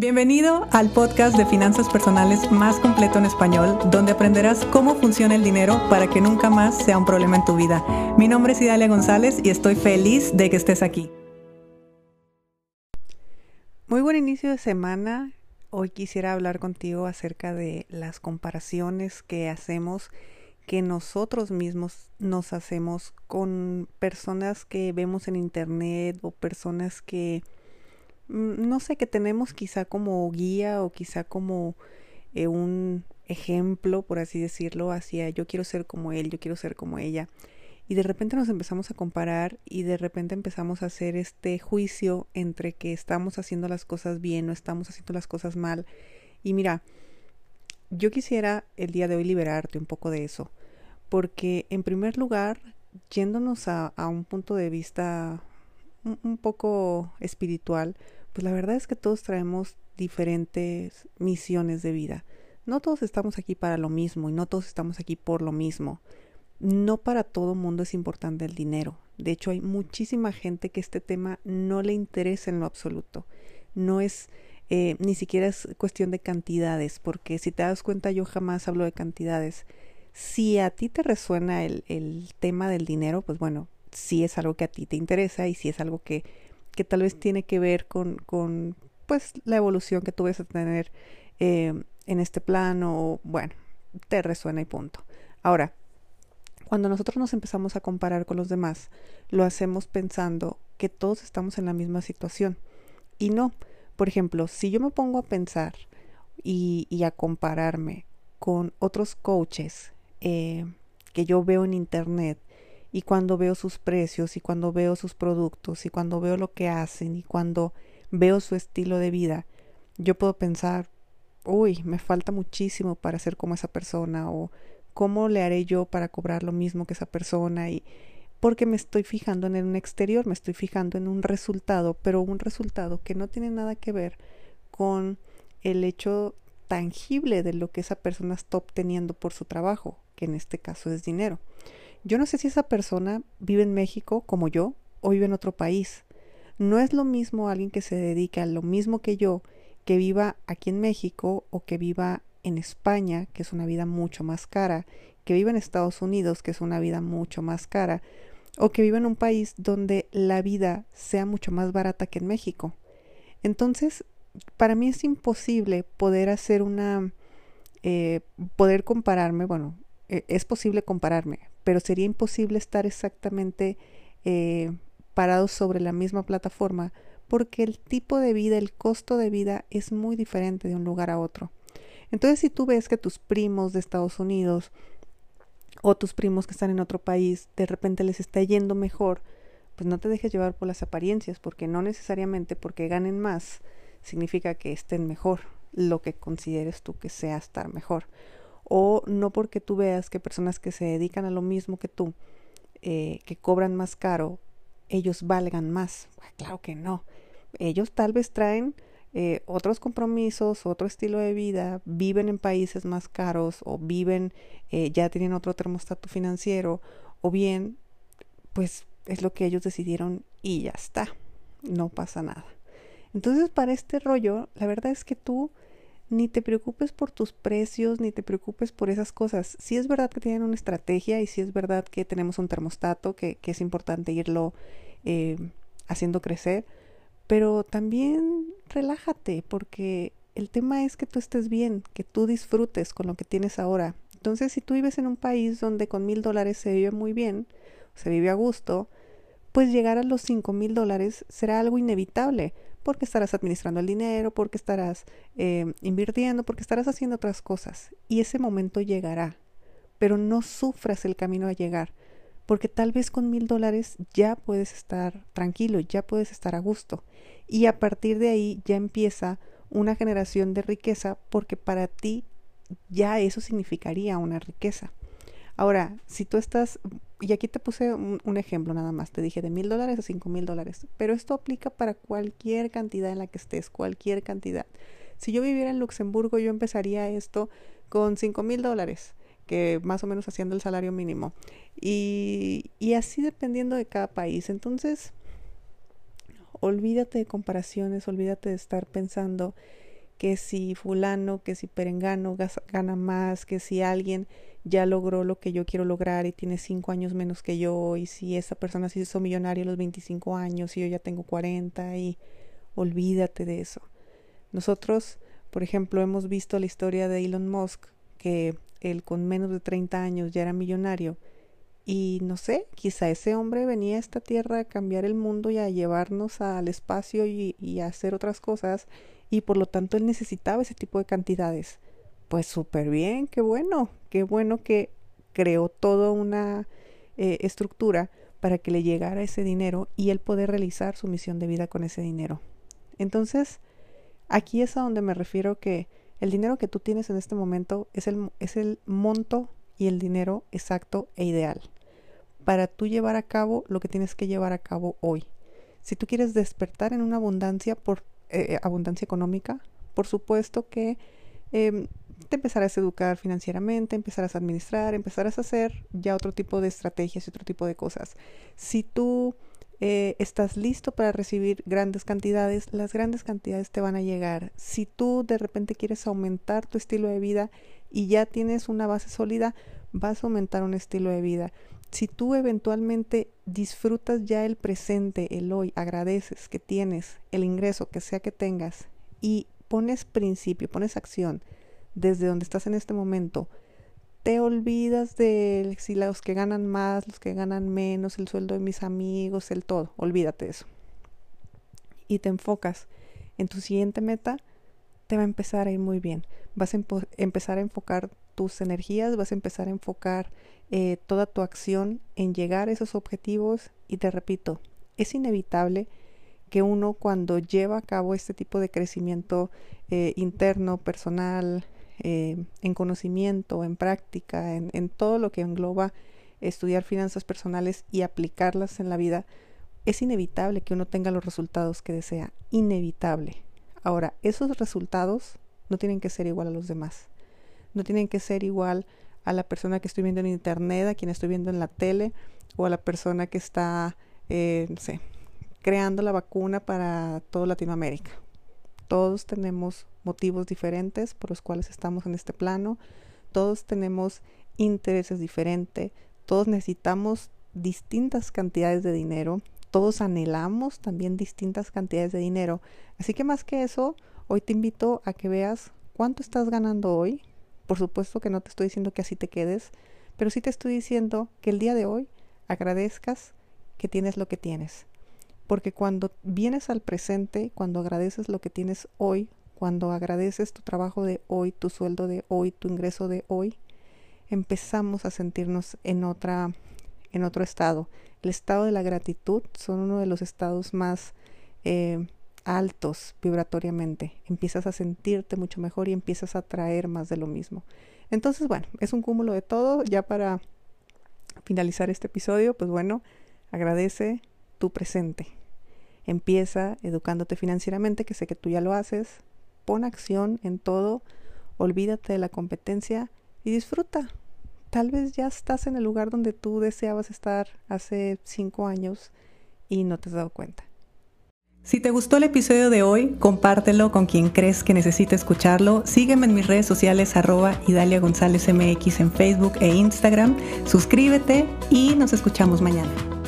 Bienvenido al podcast de finanzas personales más completo en español, donde aprenderás cómo funciona el dinero para que nunca más sea un problema en tu vida. Mi nombre es Idalia González y estoy feliz de que estés aquí. Muy buen inicio de semana. Hoy quisiera hablar contigo acerca de las comparaciones que hacemos, que nosotros mismos nos hacemos con personas que vemos en internet o personas que no sé, que tenemos quizá como guía o quizá como eh, un ejemplo, por así decirlo, hacia yo quiero ser como él, yo quiero ser como ella. Y de repente nos empezamos a comparar y de repente empezamos a hacer este juicio entre que estamos haciendo las cosas bien o estamos haciendo las cosas mal. Y mira, yo quisiera el día de hoy liberarte un poco de eso, porque en primer lugar, yéndonos a un punto de vista un poco espiritual, pues la verdad es que todos traemos diferentes misiones de vida. No todos estamos aquí para lo mismo y no todos estamos aquí por lo mismo. No para todo mundo es importante el dinero. De hecho, hay muchísima gente que este tema no le interesa en lo absoluto. No es eh, ni siquiera es cuestión de cantidades, porque si te das cuenta yo jamás hablo de cantidades. Si a ti te resuena el, el tema del dinero, pues bueno, si es algo que a ti te interesa y si es algo que que tal vez tiene que ver con, con pues la evolución que tú vas a tener eh, en este plano, bueno, te resuena y punto. Ahora, cuando nosotros nos empezamos a comparar con los demás, lo hacemos pensando que todos estamos en la misma situación. Y no, por ejemplo, si yo me pongo a pensar y, y a compararme con otros coaches eh, que yo veo en internet y cuando veo sus precios y cuando veo sus productos y cuando veo lo que hacen y cuando veo su estilo de vida, yo puedo pensar, uy, me falta muchísimo para ser como esa persona o cómo le haré yo para cobrar lo mismo que esa persona y porque me estoy fijando en un exterior, me estoy fijando en un resultado, pero un resultado que no tiene nada que ver con el hecho tangible de lo que esa persona está obteniendo por su trabajo, que en este caso es dinero. Yo no sé si esa persona vive en México como yo o vive en otro país. No es lo mismo alguien que se dedica a lo mismo que yo, que viva aquí en México o que viva en España, que es una vida mucho más cara, que viva en Estados Unidos, que es una vida mucho más cara, o que viva en un país donde la vida sea mucho más barata que en México. Entonces, para mí es imposible poder hacer una, eh, poder compararme, bueno, e, es posible compararme, pero sería imposible estar exactamente eh, parados sobre la misma plataforma porque el tipo de vida, el costo de vida es muy diferente de un lugar a otro. Entonces, si tú ves que tus primos de Estados Unidos o tus primos que están en otro país de repente les está yendo mejor, pues no te dejes llevar por las apariencias, porque no necesariamente porque ganen más significa que estén mejor, lo que consideres tú que sea estar mejor o no porque tú veas que personas que se dedican a lo mismo que tú, eh, que cobran más caro, ellos valgan más. Claro que no. Ellos tal vez traen eh, otros compromisos, otro estilo de vida, viven en países más caros o viven, eh, ya tienen otro termostato financiero o bien, pues es lo que ellos decidieron y ya está, no pasa nada. Entonces para este rollo, la verdad es que tú ni te preocupes por tus precios, ni te preocupes por esas cosas. Sí es verdad que tienen una estrategia y sí es verdad que tenemos un termostato que, es importante irlo eh, haciendo crecer, pero también relájate porque el tema es que tú estés bien, que tú disfrutes con lo que tienes ahora. Entonces, si tú vives en un país donde con mil dólares se vive muy bien, se vive a gusto, pues llegar a los cinco mil dólares será algo inevitable porque estarás administrando el dinero, porque estarás eh, invirtiendo, porque estarás haciendo otras cosas. Y ese momento llegará, pero no sufras el camino a llegar, porque tal vez con mil dólares ya puedes estar tranquilo, ya puedes estar a gusto. Y a partir de ahí ya empieza una generación de riqueza, porque para ti ya eso significaría una riqueza. Ahora, si tú estás, y aquí te puse un, ejemplo nada más, te dije de mil dólares a cinco mil dólares, pero esto aplica para cualquier cantidad en la que estés, cualquier cantidad. Si yo viviera en Luxemburgo, yo empezaría esto con cinco mil dólares, que más o menos haciendo el salario mínimo. Y, y así dependiendo de cada país. Entonces, olvídate de comparaciones, olvídate de estar pensando que si fulano, que si perengano gana más, que si alguien ya logró lo que yo quiero lograr y tiene cinco años menos que yo, y si esa persona se hizo millonaria a los 25 años y yo ya tengo 40 y olvídate de eso. Nosotros, por ejemplo, hemos visto la historia de Elon Musk, que él con menos de 30 años ya era millonario. Y no sé, quizá ese hombre venía a esta tierra a cambiar el mundo y a llevarnos al espacio y, y a hacer otras cosas, y por lo tanto él necesitaba ese tipo de cantidades. Pues súper bien, qué bueno, qué bueno que creó toda una eh, estructura para que le llegara ese dinero y él poder realizar su misión de vida con ese dinero. Entonces, aquí es a donde me refiero que el dinero que tú tienes en este momento es el, es el monto y el dinero exacto e ideal para tú llevar a cabo lo que tienes que llevar a cabo hoy. Si tú quieres despertar en una abundancia por eh, abundancia económica, por supuesto que em, te empezarás a educar financieramente, empezarás a administrar, empezarás a hacer ya otro tipo de estrategias y otro tipo de cosas. Si tú eh, estás listo para recibir grandes cantidades, las grandes cantidades te van a llegar. Si tú de repente quieres aumentar tu estilo de vida y ya tienes una base sólida, vas a aumentar un estilo de vida. Si tú eventualmente disfrutas ya el presente, el hoy, agradeces que tienes el ingreso que sea que tengas y pones principio, pones acción desde donde estás en este momento, te olvidas de si los que ganan más, los que ganan menos, el sueldo de mis amigos, el todo, olvídate de eso. Y te enfocas en tu siguiente meta, te va a empezar a ir muy bien. Vas a empezar a enfocar tus energías, vas a empezar a enfocar eh, toda tu acción en llegar a esos objetivos y te repito, es inevitable que uno cuando lleva a cabo este tipo de crecimiento eh, interno, personal, eh, en conocimiento, en práctica, en, todo lo que engloba estudiar finanzas personales y aplicarlas en la vida, es inevitable que uno tenga los resultados que desea. Inevitable. Ahora, esos resultados no tienen que ser igual a los demás. No tienen que ser igual a la persona que estoy viendo en internet, a quien estoy viendo en la tele, o a la persona que está, eh, no sé, creando la vacuna para toda Latinoamérica. Todos tenemos motivos diferentes por los cuales estamos en este plano, todos tenemos intereses diferentes, todos necesitamos distintas cantidades de dinero, todos anhelamos también distintas cantidades de dinero. Así que más que eso, hoy te invito a que veas cuánto estás ganando hoy. Por supuesto que no te estoy diciendo que así te quedes, pero sí te estoy diciendo que el día de hoy agradezcas que tienes lo que tienes. Porque cuando vienes al presente, cuando agradeces lo que tienes hoy, cuando agradeces tu trabajo de hoy, tu sueldo de hoy, tu ingreso de hoy, empezamos a sentirnos en otra en otro estado. El estado de la gratitud son uno de los estados más eh, altos vibratoriamente. Empiezas a sentirte mucho mejor y empiezas a traer más de lo mismo. Entonces, bueno, es un cúmulo de todo. Ya para finalizar este episodio, pues bueno, agradece tu presente. Empieza educándote financieramente, que sé que tú ya lo haces. Pon acción en todo. Olvídate de la competencia y disfruta. Tal vez ya estás en el lugar donde tú deseabas estar hace cinco años y no te has dado cuenta. Si te gustó el episodio de hoy, compártelo con quien crees que necesite escucharlo. Sígueme en mis redes sociales arroba Idalia González MX en Facebook e Instagram. Suscríbete y nos escuchamos mañana.